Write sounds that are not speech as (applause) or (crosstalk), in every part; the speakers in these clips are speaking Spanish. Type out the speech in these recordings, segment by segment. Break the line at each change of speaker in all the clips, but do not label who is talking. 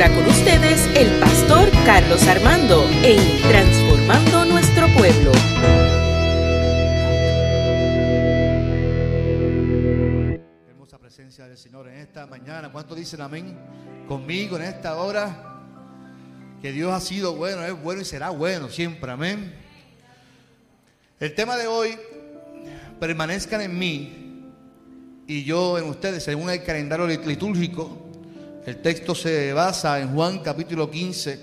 ahora con ustedes el pastor Carlos Armando en Transformando Nuestro Pueblo.
Hermosa presencia del Señor en esta mañana. ¿Cuántos dicen amén conmigo en esta hora? Que Dios ha sido bueno, es bueno y será bueno siempre. Amén. El tema de hoy, permanezcan en mí y yo en ustedes, según el calendario litúrgico. El texto se basa en Juan capítulo 15,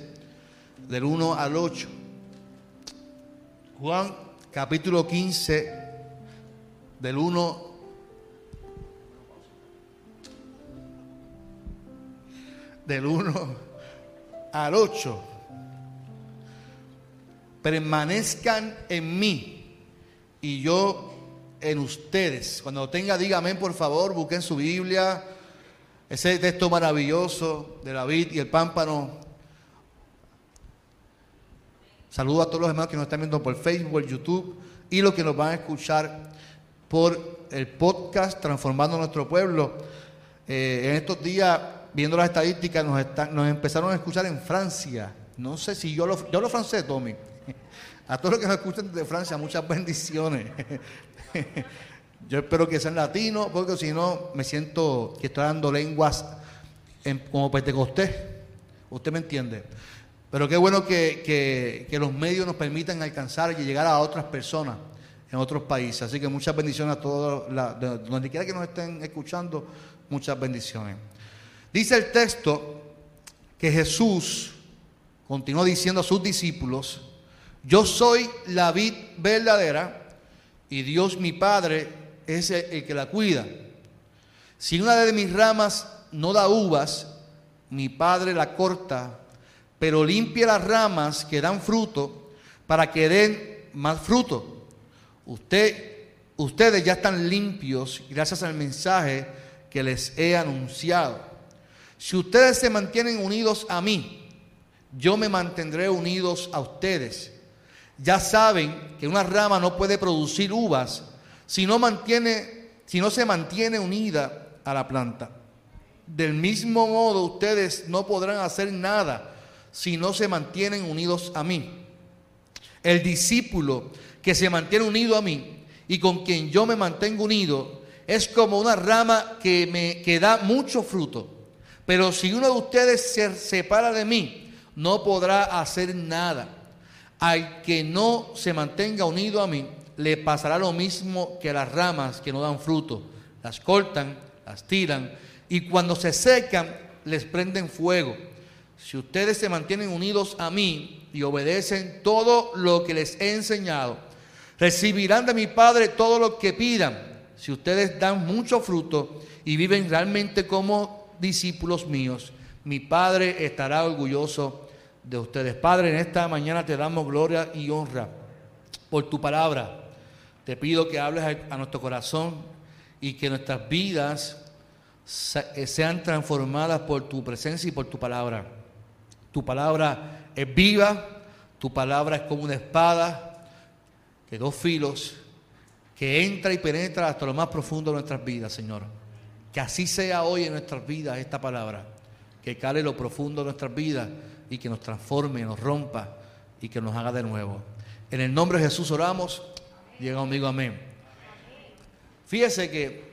del 1 al 8. Juan capítulo 15, del 1 del 1 al 8. Permanezcan en mí y yo en ustedes. Cuando tenga, dígame por favor, busquen su Biblia, ese texto maravilloso de David y el pámpano. Saludo a todos los hermanos que nos están viendo por Facebook, YouTube y los que nos van a escuchar por el podcast Transformando Nuestro Pueblo. Eh, en estos días viendo las estadísticas, nos, nos empezaron a escuchar en Francia. No sé si yo lo, yo lo francés, Tommy. (laughs) A todos los que nos escuchan de Francia, muchas bendiciones. (laughs) Yo espero que sean latinos, porque si no, me siento que estoy dando lenguas en, como Pentecostés. Usted me entiende. Pero qué bueno que, que, los medios nos permitan alcanzar y llegar a otras personas en otros países. Así que muchas bendiciones a todos, donde quiera que nos estén escuchando, muchas bendiciones. Dice el texto que Jesús continuó diciendo a sus discípulos, yo soy la vid verdadera y Dios mi Padre es el que la cuida. Si una de mis ramas no da uvas, mi Padre la corta, pero limpia las ramas que dan fruto para que den más fruto. Usted, ustedes ya están limpios gracias al mensaje que les he anunciado. Si ustedes se mantienen unidos a mí, yo me mantendré unidos a ustedes. Ya saben que una rama no puede producir uvas si no, mantiene, si no se mantiene unida a la planta. Del mismo modo, ustedes no podrán hacer nada si no se mantienen unidos a mí. El discípulo que se mantiene unido a mí y con quien yo me mantengo unido es como una rama que me que da mucho fruto. Pero si uno de ustedes se separa de mí, no podrá hacer nada. Al que no se mantenga unido a mí, le pasará lo mismo que las ramas que no dan fruto. Las cortan, las tiran y cuando se secan, les prenden fuego. Si ustedes se mantienen unidos a mí y obedecen todo lo que les he enseñado, recibirán de mi Padre todo lo que pidan. Si ustedes dan mucho fruto y viven realmente como discípulos míos, mi Padre estará orgulloso de ustedes. Padre, en esta mañana te damos gloria y honra por tu palabra. Te pido que hables a nuestro corazón y que nuestras vidas eh, sean transformadas por tu presencia y por tu palabra. Tu palabra es viva, tu palabra es como una espada de dos filos que entra y penetra hasta lo más profundo de nuestras vidas, Señor. Que así sea hoy en nuestras vidas esta palabra, que cale lo profundo de nuestras vidas y que nos transforme, nos rompa y que nos haga de nuevo. En el nombre de Jesús oramos. Llega conmigo, amén. Fíjese que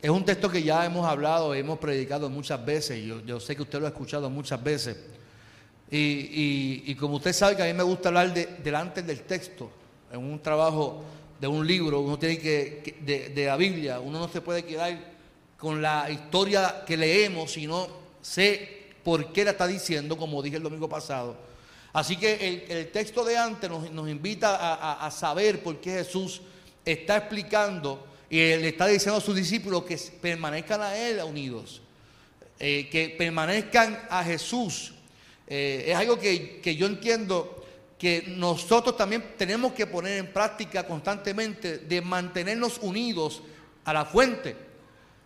es un texto que ya hemos hablado, hemos predicado muchas veces, yo, yo sé que usted lo ha escuchado muchas veces. Y, como usted sabe que a mí me gusta hablar delante del texto, en un trabajo de un libro, uno tiene que, de, de la Biblia, uno no se puede quedar con la historia que leemos, sino sé por qué la está diciendo, como dije el domingo pasado. Así que el, texto de antes nos, invita a, saber por qué Jesús está explicando y le está diciendo a sus discípulos que permanezcan a Él unidos, eh, que permanezcan a Jesús. Eh, es algo que, que yo entiendo que nosotros también tenemos que poner en práctica constantemente de mantenernos unidos a la fuente.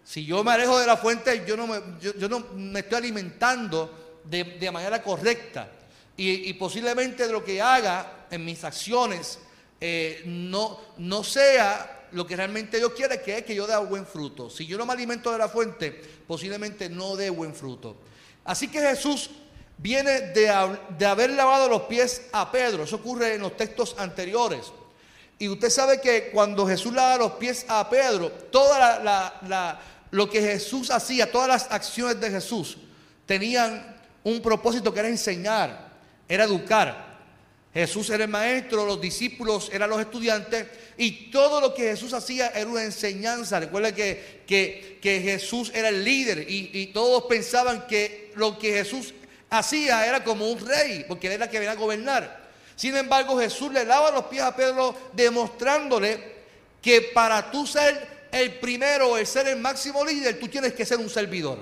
Si yo me alejo de la fuente, yo no me, yo, no me estoy alimentando de, manera correcta. Y, posiblemente de lo que haga en mis acciones eh, no, no sea lo que realmente Dios quiere, que es que yo dé buen fruto. Si yo no me alimento de la fuente, posiblemente no dé buen fruto. Así que Jesús viene de, haber lavado los pies a Pedro. Eso ocurre en los textos anteriores. Y usted sabe que cuando Jesús lava los pies a Pedro, toda la, lo que Jesús hacía, todas las acciones de Jesús, tenían un propósito que era enseñar, era educar. Jesús era el maestro, los discípulos eran los estudiantes y todo lo que Jesús hacía era una enseñanza. Recuerda que, que, Jesús era el líder y, y, todos pensaban que lo que Jesús hacía era como un rey, porque él era el que venía a gobernar. Sin embargo, Jesús le lava los pies a Pedro demostrándole que para tú ser el primero, el ser el máximo líder, tú tienes que ser un servidor.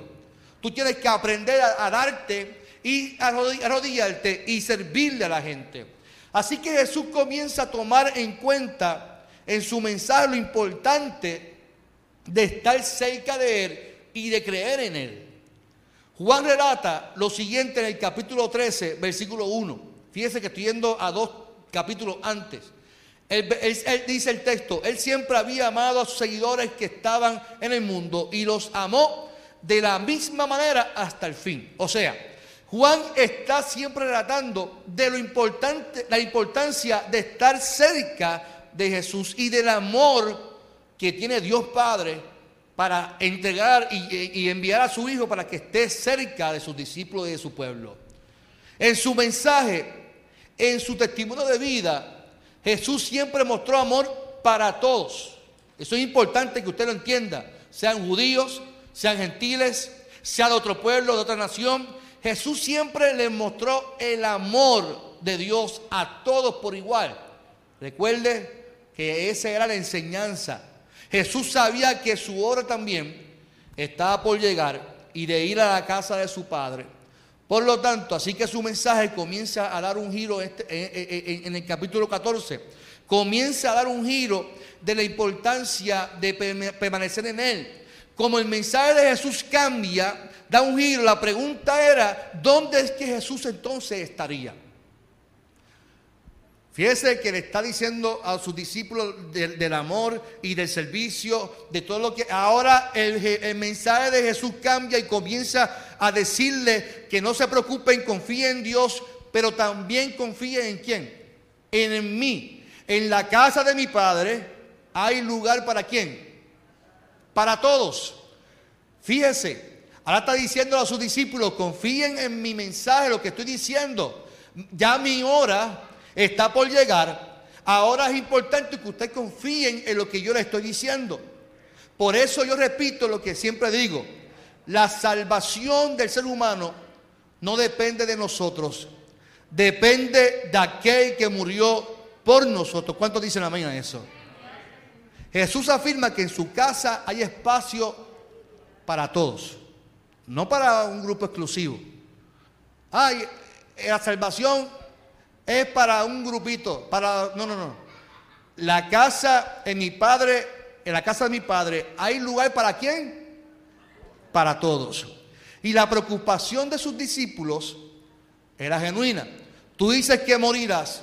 Tú tienes que aprender a, darte y arrodillarte y servirle a la gente. Así que Jesús comienza a tomar en cuenta en su mensaje lo importante de estar cerca de Él y de creer en Él. Juan relata lo siguiente en el capítulo 13, versículo 1. Fíjese que estoy yendo a dos capítulos antes. Él, dice el texto, Él siempre había amado a sus seguidores que estaban en el mundo y los amó de la misma manera hasta el fin. O sea, Juan está siempre relatando de lo importante, la importancia de estar cerca de Jesús y del amor que tiene Dios Padre para entregar y, enviar a su Hijo para que esté cerca de sus discípulos y de su pueblo. En su mensaje, en su testimonio de vida, Jesús siempre mostró amor para todos. Eso es importante que usted lo entienda, sean judíos, sean gentiles, sea de otro pueblo, de otra nación. Jesús siempre les mostró el amor de Dios a todos por igual. Recuerde que esa era la enseñanza Jesús sabía que su hora también estaba por llegar y de ir a la casa de su padre. Por lo tanto, así que su mensaje comienza a dar un giro este, en el capítulo 14. Comienza a dar un giro de la importancia de permanecer en Él. Como el mensaje de Jesús cambia, da un giro. La pregunta era, ¿dónde es que Jesús entonces estaría? Fíjese que le está diciendo a sus discípulos del, amor y del servicio, de todo lo que... Ahora el, mensaje de Jesús cambia y comienza a decirle que no se preocupen, confíen en Dios, pero también confíen en quién? En mí. En la casa de mi Padre hay lugar para quién? Para todos. Fíjese, ahora está diciendo a sus discípulos, confíen en mi mensaje, lo que estoy diciendo. Ya mi hora está por llegar. Ahora es importante que usted confíen en lo que yo le estoy diciendo. Por eso yo repito lo que siempre digo. La salvación del ser humano no depende de nosotros. Depende de aquel que murió por nosotros. ¿Cuántos dicen amén a eso? Jesús afirma que en su casa hay espacio para todos. No para un grupo exclusivo. Hay la salvación es para un grupito, para no, no, no. La casa de mi padre, en la casa de mi padre, hay lugar para quién? Para todos. Y la preocupación de sus discípulos era genuina. Tú dices que morirás,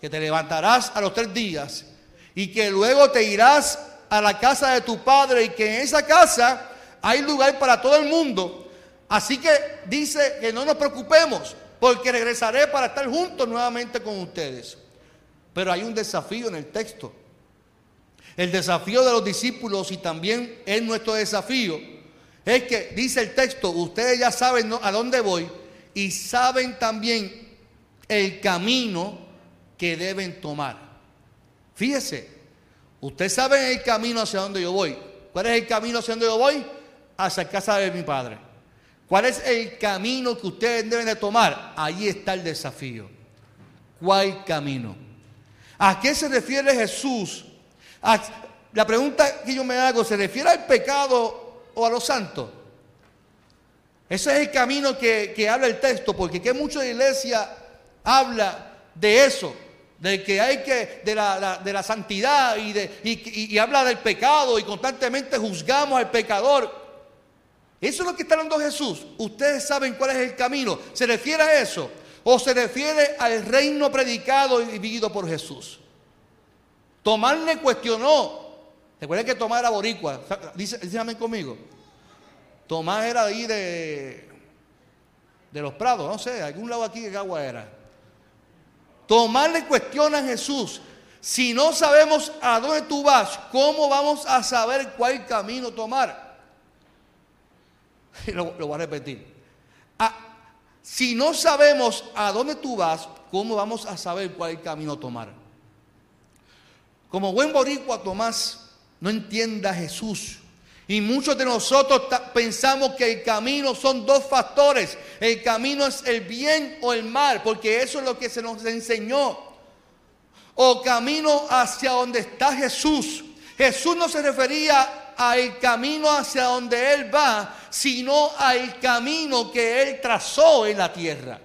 que te levantarás a los tres días y que luego te irás a la casa de tu padre y que en esa casa hay lugar para todo el mundo. Así que dice que no nos preocupemos, porque regresaré para estar juntos nuevamente con ustedes. Pero hay un desafío en el texto. El desafío de los discípulos y también es nuestro desafío. Es que dice el texto, ustedes ya saben a dónde voy y saben también el camino que deben tomar. Fíjese, ustedes saben el camino hacia donde yo voy. ¿Cuál es el camino hacia donde yo voy? Hacia casa de mi padre. ¿Cuál es el camino que ustedes deben de tomar? Ahí está el desafío. ¿Cuál camino? ¿A qué se refiere Jesús? la pregunta que yo me hago, ¿se refiere al pecado o a los santos? Ese es el camino que, habla el texto, porque que mucha iglesia habla de eso, de que hay que, de la, santidad y, de, y habla del pecado y constantemente juzgamos al pecador. Eso es lo que está hablando Jesús. Ustedes saben cuál es el camino. ¿Se refiere a eso? ¿O se refiere al reino predicado y vivido por Jesús? Tomás le cuestionó. Recuerden que Tomás era boricua. Dice, conmigo. Tomás era ahí de. de los prados, no sé, algún lado aquí de agua era. Tomar le cuestiona a Jesús, si no sabemos a dónde tú vas, ¿cómo vamos a saber cuál camino tomar? (laughs) Lo, lo voy a repetir. Ah, si no sabemos a dónde tú vas, ¿cómo vamos a saber cuál camino tomar? Como buen boricua, Tomás no entiende a Jesús. Y muchos de nosotros pensamos que el camino son dos factores. El camino es el bien o el mal, porque eso es lo que se nos enseñó. O camino hacia donde está Jesús. Jesús no se refería al camino hacia donde Él va, sino al camino que Él trazó en la tierra.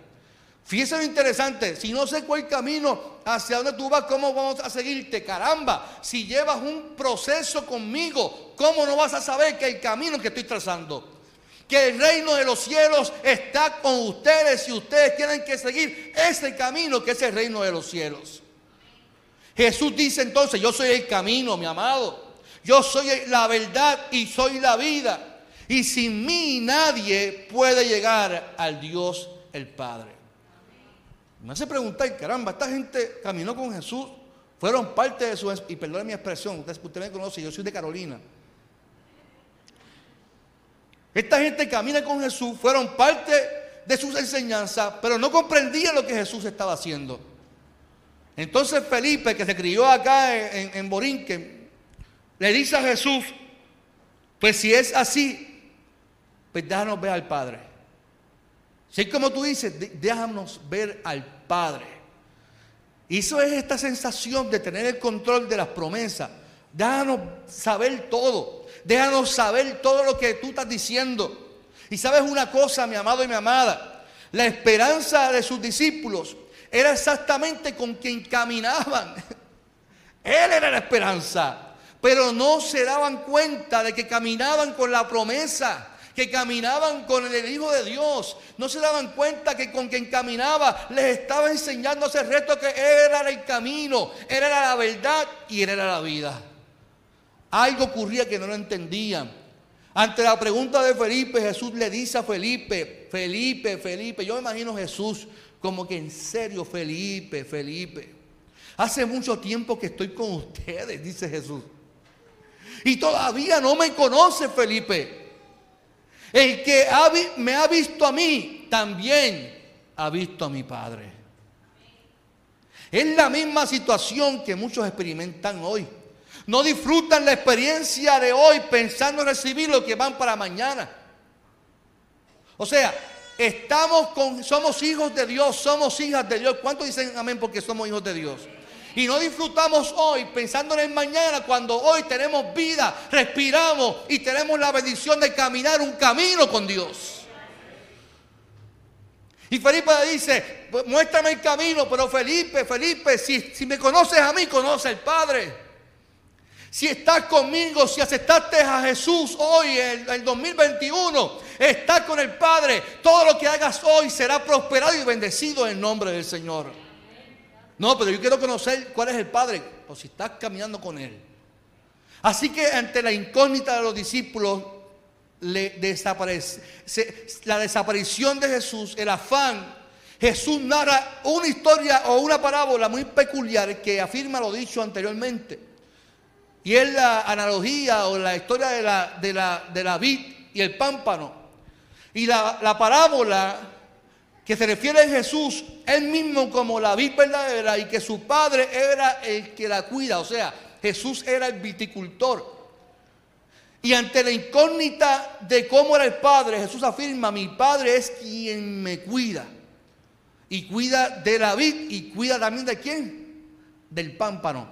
Fíjese lo interesante, si no sé cuál camino hacia dónde tú vas, ¿cómo vamos a seguirte? Caramba, si llevas un proceso conmigo, ¿cómo no vas a saber que el camino que estoy trazando? Que el reino de los cielos está con ustedes y ustedes tienen que seguir ese camino que es el reino de los cielos. Jesús dice entonces, yo soy el camino, mi amado. Yo soy la verdad y soy la vida. Y sin mí nadie puede llegar al Dios el Padre. Me hace preguntar, caramba, esta gente caminó con Jesús, fueron parte de su, y perdone mi expresión, usted, usted me conoce, yo soy de Carolina. Esta gente camina con Jesús, fueron parte de sus enseñanzas, pero no comprendían lo que Jesús estaba haciendo. Entonces Felipe, que se crió acá en, en Borinquen, le dice a Jesús, pues si es así, pues déjanos ver al Padre. Si como tú dices, déjanos ver al Padre. Y eso es esta sensación de tener el control de las promesas. Déjanos saber todo. Déjanos saber todo lo que tú estás diciendo. Y sabes una cosa, mi amado y mi amada. La esperanza de sus discípulos era exactamente con quien caminaban. (laughs) Él era la esperanza. Pero no se daban cuenta de que caminaban con la promesa que caminaban con el Hijo de Dios, no se daban cuenta que con quien caminaba les estaba enseñando ese reto que era el camino, era la verdad y era la vida. Algo ocurría que no lo entendían. Ante la pregunta de Felipe, Jesús le dice a Felipe, Felipe, Felipe, yo me imagino Jesús como que en serio, Felipe, Felipe. Hace mucho tiempo que estoy con ustedes, (laughs) dice Jesús. Y todavía no me conoce Felipe. El que me ha visto a mí, también ha visto a mi Padre. Es la misma situación que muchos experimentan hoy. No disfrutan la experiencia de hoy pensando en recibir lo que van para mañana. O sea, estamos con, somos hijos de Dios, somos hijas de Dios. ¿Cuántos dicen amén porque somos hijos de Dios? Y no disfrutamos hoy pensando en el mañana cuando hoy tenemos vida, respiramos y tenemos la bendición de caminar un camino con Dios. Y Felipe dice, muéstrame el camino, pero Felipe, Felipe, si, si me conoces a mí, conoce al Padre. Si estás conmigo, si aceptaste a Jesús hoy, en el 2021, estás con el Padre, todo lo que hagas hoy será prosperado y bendecido en nombre del Señor. No, pero yo quiero conocer cuál es el Padre, o si estás caminando con Él. Así que ante la incógnita de los discípulos, le desaparece, la desaparición de Jesús, el afán, Jesús narra una historia o una parábola muy peculiar que afirma lo dicho anteriormente. Y es la analogía o la historia de la, de la, de la vid y el pámpano. Y la, la parábola que se refiere a Jesús, él mismo como la vid verdadera y que su padre era el que la cuida, o sea, Jesús era el viticultor. Y ante la incógnita de cómo era el padre, Jesús afirma, mi padre es quien me cuida. Y cuida de la vid y cuida también de quién? Del pámpano.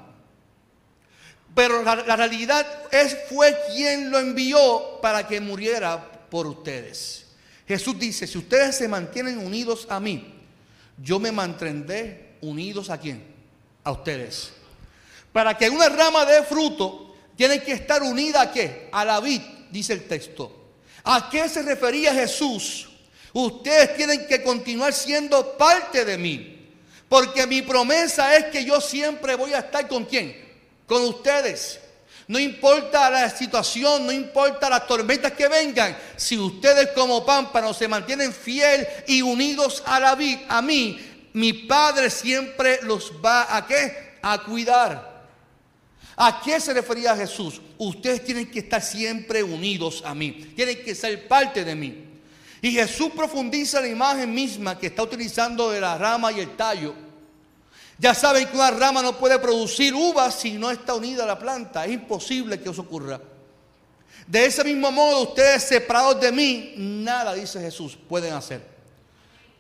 Pero la, la realidad es, fue quien lo envió para que muriera por ustedes. Jesús dice, si ustedes se mantienen unidos a mí, yo me mantendré unidos a quién? A ustedes. Para que una rama dé fruto, tiene que estar unida a qué? A la vid, dice el texto. ¿A qué se refería Jesús? Ustedes tienen que continuar siendo parte de mí. Porque mi promesa es que yo siempre voy a estar con quién? Con ustedes. No importa la situación, no importa las tormentas que vengan, si ustedes como pámpanos se mantienen fiel y unidos a la vid, a mí, mi Padre siempre los va a qué? A cuidar. ¿A qué se refería Jesús? Ustedes tienen que estar siempre unidos a mí, tienen que ser parte de mí. Y Jesús profundiza la imagen misma que está utilizando de la rama y el tallo ya saben que una rama no puede producir uvas si no está unida a la planta. Es imposible que eso ocurra. De ese mismo modo, ustedes separados de mí, nada, dice Jesús, pueden hacer.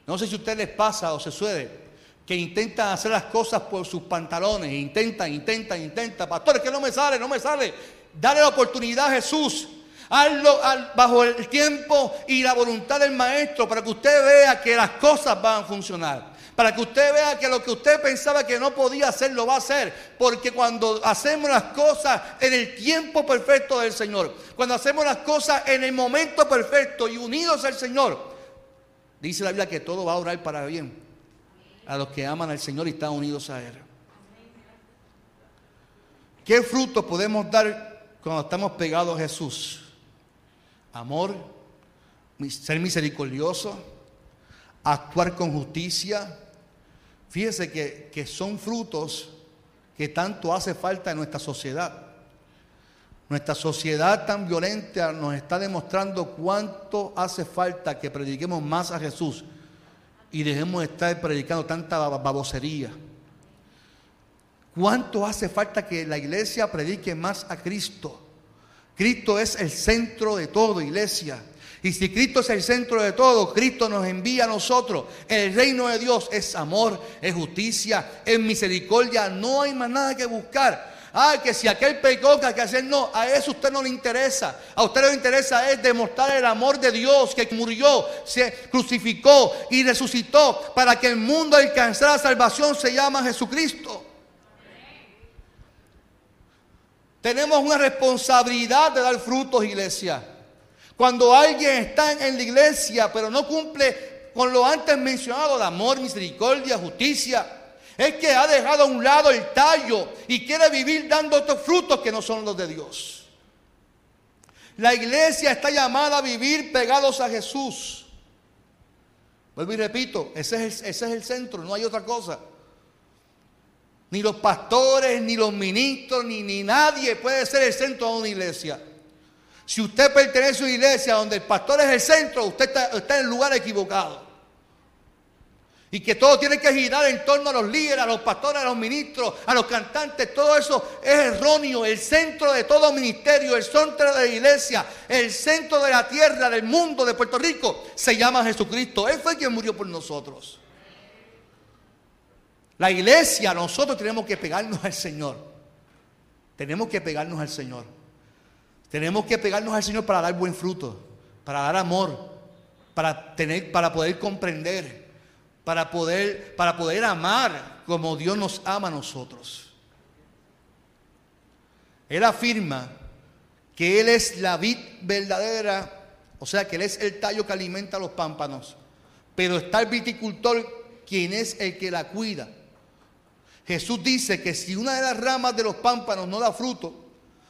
No sé si a ustedes les pasa o se suele que intentan hacer las cosas por sus pantalones, intentan, intentan, intentan. Pastores, que no me sale, no me sale. Dale la oportunidad a Jesús. Hazlo bajo el tiempo y la voluntad del Maestro para que usted vea que las cosas van a funcionar. Para que usted vea que lo que usted pensaba que no podía hacer, lo va a hacer. Porque cuando hacemos las cosas en el tiempo perfecto del Señor, cuando hacemos las cosas en el momento perfecto y unidos al Señor, dice la Biblia que todo va a orar para bien a los que aman al Señor y están unidos a Él. ¿Qué fruto podemos dar cuando estamos pegados a Jesús? Amor, ser misericordioso, actuar con justicia, Fíjese que, son frutos que tanto hace falta en nuestra sociedad. Nuestra sociedad tan violenta nos está demostrando cuánto hace falta que prediquemos más a Jesús y dejemos de estar predicando tanta babosería. ¿Cuánto hace falta que la iglesia predique más a Cristo? Cristo es el centro de todo, iglesia. Y si Cristo es el centro de todo, Cristo nos envía a nosotros. El reino de Dios es amor, es justicia, es misericordia. No hay más nada que buscar. Ah, que si aquel pecó, que que hacer, no, a eso usted no le interesa. A usted le interesa es demostrar el amor de Dios que murió, se crucificó y resucitó para que el mundo alcanzara salvación se llama Jesucristo. Tenemos una responsabilidad de dar frutos, iglesia. Cuando alguien está en la iglesia pero no cumple con lo antes mencionado de amor, misericordia, justicia, es que ha dejado a un lado el tallo y quiere vivir dando otros frutos que no son los de Dios. La iglesia está llamada a vivir pegados a Jesús. Vuelvo y repito, ese es, el, ese es el centro, no hay otra cosa. Ni los pastores, ni los ministros, ni, ni nadie puede ser el centro de una iglesia. Si usted pertenece a una iglesia donde el pastor es el centro, usted está, en el lugar equivocado. Y que todo tiene que girar en torno a los líderes, a los pastores, a los ministros, a los cantantes. Todo eso es erróneo. El centro de todo ministerio, el centro de la iglesia, el centro de la tierra, del mundo, de Puerto Rico, se llama Jesucristo. Él fue quien murió por nosotros. La iglesia, nosotros tenemos que pegarnos al Señor. Tenemos que pegarnos al Señor. Tenemos que pegarnos al Señor para dar buen fruto, para dar amor, para tener, para poder comprender, para poder, para poder amar como Dios nos ama a nosotros. Él afirma que Él es la vid verdadera, o sea que Él es el tallo que alimenta a los pámpanos, pero está el viticultor quien es el que la cuida. Jesús dice que si una de las ramas de los pámpanos no da fruto,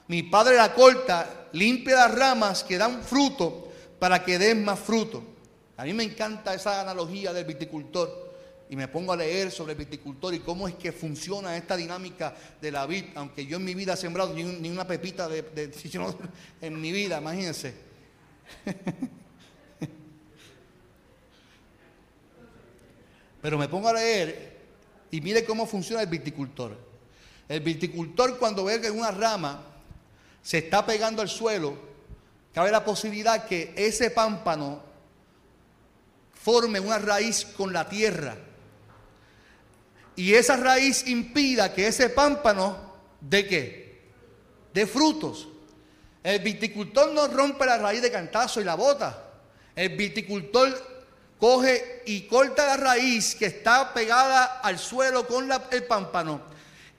mi padre la corta, limpia las ramas que dan fruto para que den más fruto. A mí me encanta esa analogía del viticultor. Y me pongo a leer sobre el viticultor y cómo es que funciona esta dinámica de la vid. Aunque yo en mi vida he sembrado ni, una pepita de, de, (laughs) en mi vida, imagínense. (laughs) Pero me pongo a leer y mire cómo funciona el viticultor. El viticultor cuando ve que una rama se está pegando al suelo, cabe la posibilidad que ese pámpano forme una raíz con la tierra. Y esa raíz impida que ese pámpano de qué? De frutos. El viticultor no rompe la raíz de cantazo y la bota. El viticultor coge y corta la raíz que está pegada al suelo con el pámpano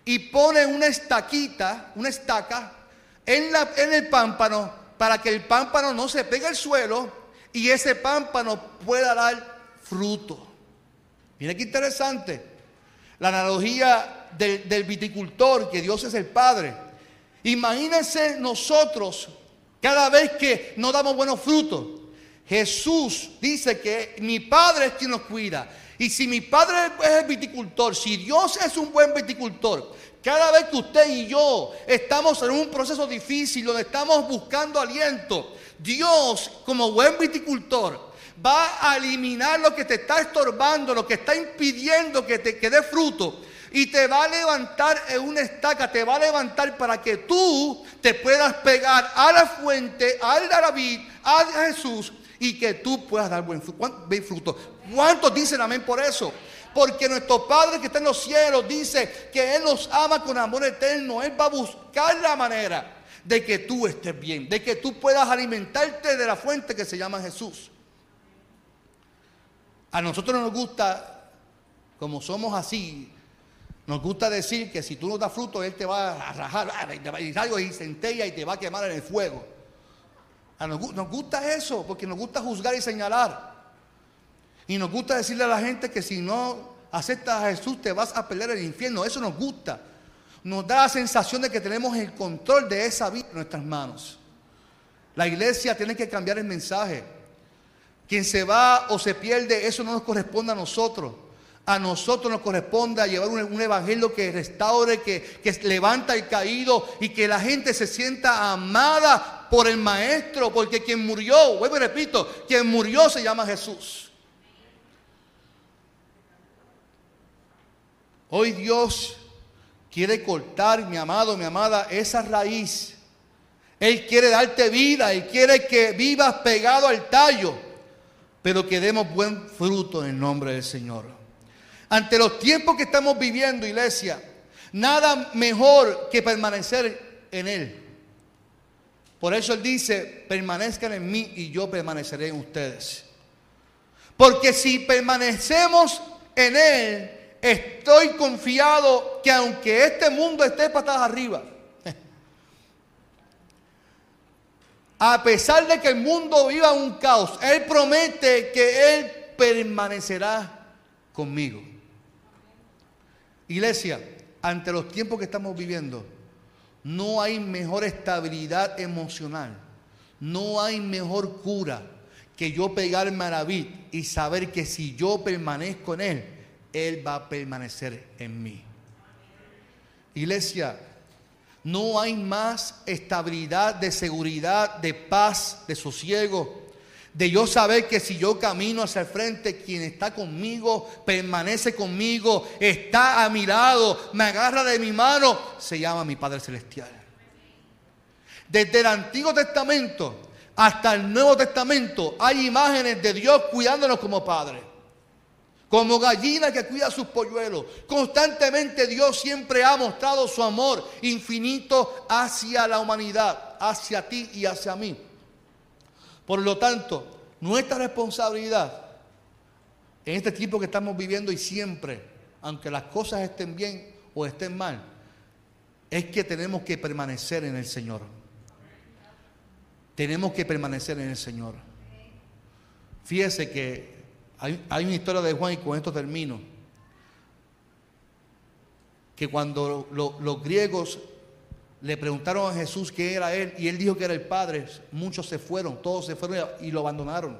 y pone una estaquita, una estaca en, el pámpano para que el pámpano no se pegue al suelo y ese pámpano pueda dar fruto. Mira qué interesante. La analogía del, del, viticultor, que Dios es el Padre. Imagínense nosotros cada vez que no damos buenos frutos. Jesús dice que mi Padre es quien nos cuida. Y si mi Padre es el viticultor, si Dios es un buen viticultor, cada vez que usted y yo estamos en un proceso difícil donde estamos buscando aliento, Dios como buen viticultor va a eliminar lo que te está estorbando, lo que está impidiendo que te quede fruto y te va a levantar en una estaca, te va a levantar para que tú te puedas pegar a la fuente, al David, a Jesús y que tú puedas dar buen fruto. ¿Cuántos dicen amén por eso? Porque nuestro Padre que está en los cielos dice que Él nos ama con amor eterno. Él va a buscar la manera de que tú estés bien, de que tú puedas alimentarte de la fuente que se llama Jesús. A nosotros nos gusta, como somos así, nos gusta decir que si tú no das fruto, Él te va a rajar y centella y te va a quemar en el fuego. A nos, nos gusta eso, porque nos gusta juzgar y señalar. Y nos gusta decirle a la gente que si no aceptas a Jesús te vas a perder el infierno. Eso nos gusta. Nos da la sensación de que tenemos el control de esa vida en nuestras manos. La iglesia tiene que cambiar el mensaje. Quien se va o se pierde, eso no nos corresponde a nosotros. A nosotros nos corresponde llevar un, evangelio que restaure, que, que levanta el caído y que la gente se sienta amada por el Maestro, porque quien murió, vuelvo y repito, quien murió se llama Jesús. Hoy Dios quiere cortar, mi amado, mi amada, esa raíz. Él quiere darte vida, Él quiere que vivas pegado al tallo, pero que demos buen fruto en el nombre del Señor. Ante los tiempos que estamos viviendo, iglesia, nada mejor que permanecer en Él. Por eso Él dice, permanezcan en mí y yo permaneceré en ustedes. Porque si permanecemos en Él, estoy confiado que aunque este mundo esté patas arriba, (laughs) a pesar de que el mundo viva un caos, Él promete que Él permanecerá conmigo. Iglesia, ante los tiempos que estamos viviendo, no hay mejor estabilidad emocional, no hay mejor cura que yo pegarme a David y saber que si yo permanezco en Él, Él va a permanecer en mí. Iglesia, no hay más estabilidad de seguridad, de paz, de sosiego de yo saber que si yo camino hacia el frente, quien está conmigo, permanece conmigo, está a mi lado, me agarra de mi mano, se llama mi Padre Celestial. Desde el Antiguo Testamento hasta el Nuevo Testamento hay imágenes de Dios cuidándonos como Padre. Como gallina que cuida sus polluelos. Constantemente Dios siempre ha mostrado su amor infinito hacia la humanidad, hacia ti y hacia mí. Por lo tanto, nuestra responsabilidad en este tiempo que estamos viviendo y siempre, aunque las cosas estén bien o estén mal, es que tenemos que permanecer en el Señor. Tenemos que permanecer en el Señor. Fíjese que hay, una historia de Juan y con esto termino. Que cuando los griegos le preguntaron a Jesús qué era él y él dijo que era el Padre. Muchos se fueron, todos se fueron y lo abandonaron.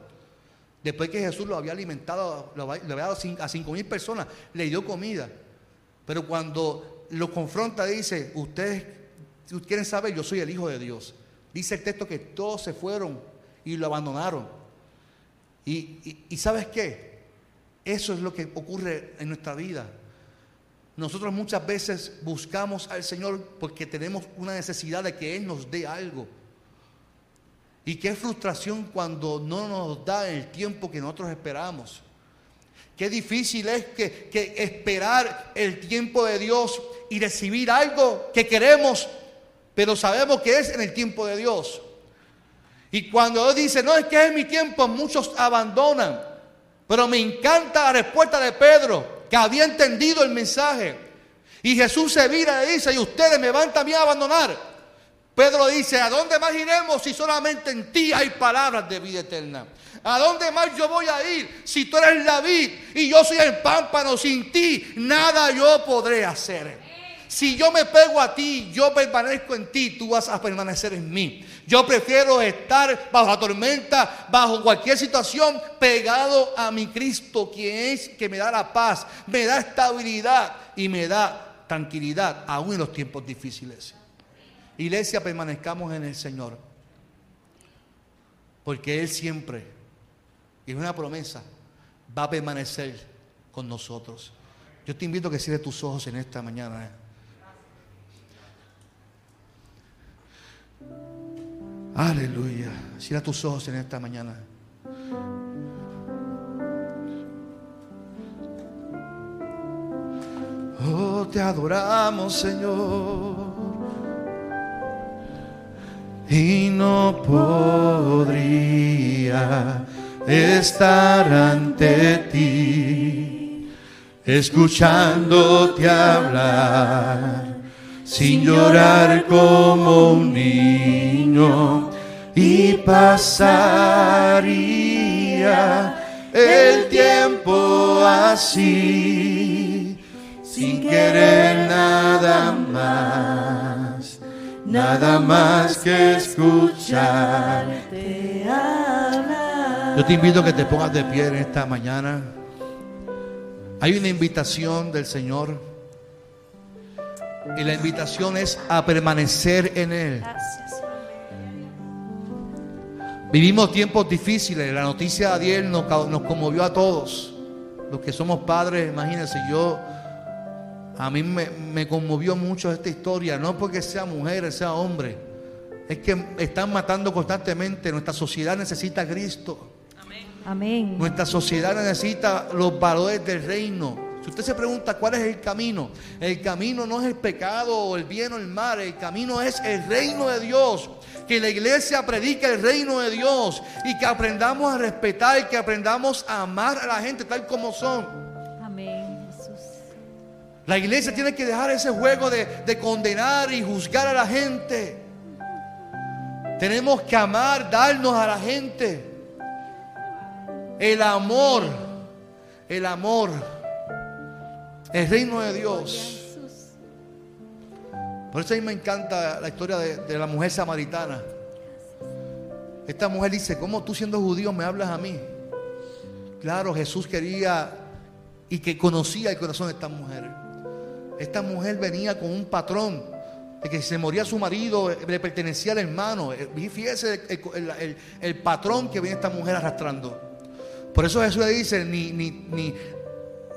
Después que Jesús lo había alimentado, lo había dado a cinco mil personas, le dio comida. Pero cuando lo confronta dice, ustedes quieren saber, yo soy el Hijo de Dios. Dice el texto que todos se fueron y lo abandonaron. Y sabes qué? Eso es lo que ocurre en nuestra vida. Nosotros muchas veces buscamos al Señor porque tenemos una necesidad de que Él nos dé algo. Y qué frustración cuando no nos da el tiempo que nosotros esperamos. Qué difícil es que, que, esperar el tiempo de Dios y recibir algo que queremos, pero sabemos que es en el tiempo de Dios. Y cuando Dios dice, no es que es mi tiempo, muchos abandonan. Pero me encanta la respuesta de Pedro que había entendido el mensaje. Y Jesús se vira y dice, y ustedes me van también a abandonar. Pedro dice, ¿a dónde más iremos si solamente en ti hay palabras de vida eterna? ¿A dónde más yo voy a ir si tú eres la vid y yo soy el pámpano? Sin ti nada yo podré hacer. Si yo me pego a ti, yo permanezco en ti, tú vas a permanecer en mí. Yo prefiero estar bajo la tormenta, bajo cualquier situación, pegado a mi Cristo, quien es que me da la paz, me da estabilidad y me da tranquilidad, aún en los tiempos difíciles. Iglesia, permanezcamos en el Señor. Porque Él siempre, y es una promesa, va a permanecer con nosotros. Yo te invito a que cierres tus ojos en esta mañana. Aleluya. Cierra tus ojos en esta mañana. Oh, te adoramos, Señor. Y no podría estar ante ti, escuchándote hablar, sin llorar como un niño, y pasaría el tiempo así, sin querer nada más. Nada más que escucharte hablar. Yo te invito a que te pongas de pie en esta mañana. Hay una invitación del Señor. Y la invitación es a permanecer en Él. Vivimos tiempos difíciles. La noticia de ayer nos, nos conmovió a todos. Los que somos padres, imagínense, yo a mí me, conmovió mucho esta historia, no porque sea mujer, sea hombre, es que están matando constantemente. Nuestra sociedad necesita a Cristo. Amén. Nuestra sociedad necesita los valores del reino. Si usted se pregunta cuál es el camino, el camino no es el pecado o el bien o el mal, el camino es el reino de Dios. Que la iglesia predique el reino de Dios y que aprendamos a respetar y que aprendamos a amar a la gente tal como son. La iglesia tiene que dejar ese juego de, condenar y juzgar a la gente. Tenemos que amar, darnos a la gente. El amor, el amor, el reino de Dios. Por eso a mí me encanta la historia de, la mujer samaritana. Esta mujer dice, ¿cómo tú siendo judío me hablas a mí? Claro, Jesús quería y que conocía el corazón de esta mujer. Esta mujer venía con un patrón de que se moría su marido, le pertenecía al hermano. Eh, fíjese el, patrón que viene esta mujer arrastrando. Por eso Jesús le dice, ni, ni, ni,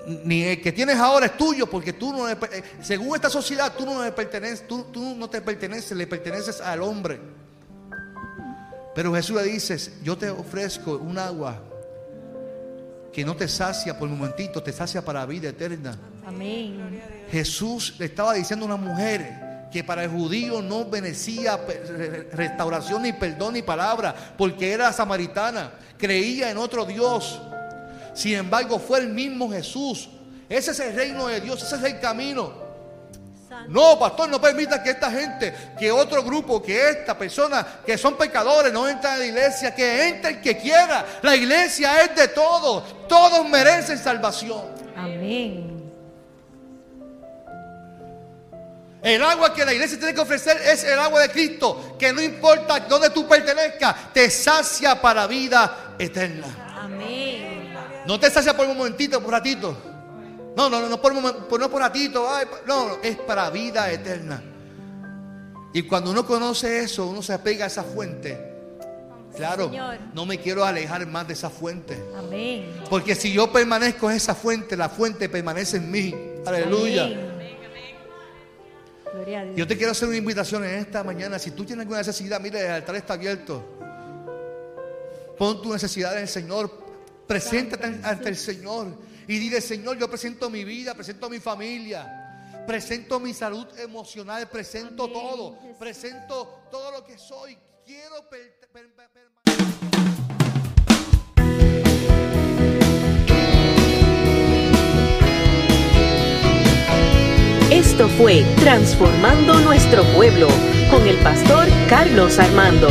el que tienes ahora es tuyo, porque tú no eh, según esta sociedad, tú no, le perteneces, tú, tú no te perteneces, le perteneces al hombre. Pero Jesús le dice, yo te ofrezco un agua que no te sacia por un momentito, te sacia para la vida eterna. Amén. Jesús le estaba diciendo a una mujer que para el judío no venecía restauración ni perdón ni palabra, porque era samaritana, creía en otro Dios. Sin embargo, fue el mismo Jesús. Ese es el reino de Dios, ese es el camino. No, pastor, no permita que esta gente, que otro grupo, que esta persona, que son pecadores, no entren a la iglesia, que entre el que quiera. La iglesia es de todos, todos merecen salvación. Amén. El agua que la iglesia tiene que ofrecer es el agua de Cristo, que no importa dónde tú pertenezcas, te sacia para vida eterna. Amén. No te sacia por un momentito, por un ratito. No, no, no, no por, no por ratito. no, es para vida eterna. Y cuando uno conoce eso, uno se apega a esa fuente. Claro, no me quiero alejar más de esa fuente. Amén. Porque si yo permanezco en esa fuente, la fuente permanece en mí. Aleluya. Yo te quiero hacer una invitación en esta mañana. Si tú tienes alguna necesidad, mire, el altar está abierto. Pon tu necesidad en el Señor. Preséntate ante el Señor. Y dile, Señor, yo presento mi vida, presento mi familia. Presento mi salud emocional. Presento todo. Presento todo lo que soy. Quiero
Esto fue Transformando Nuestro Pueblo con el pastor Carlos Armando.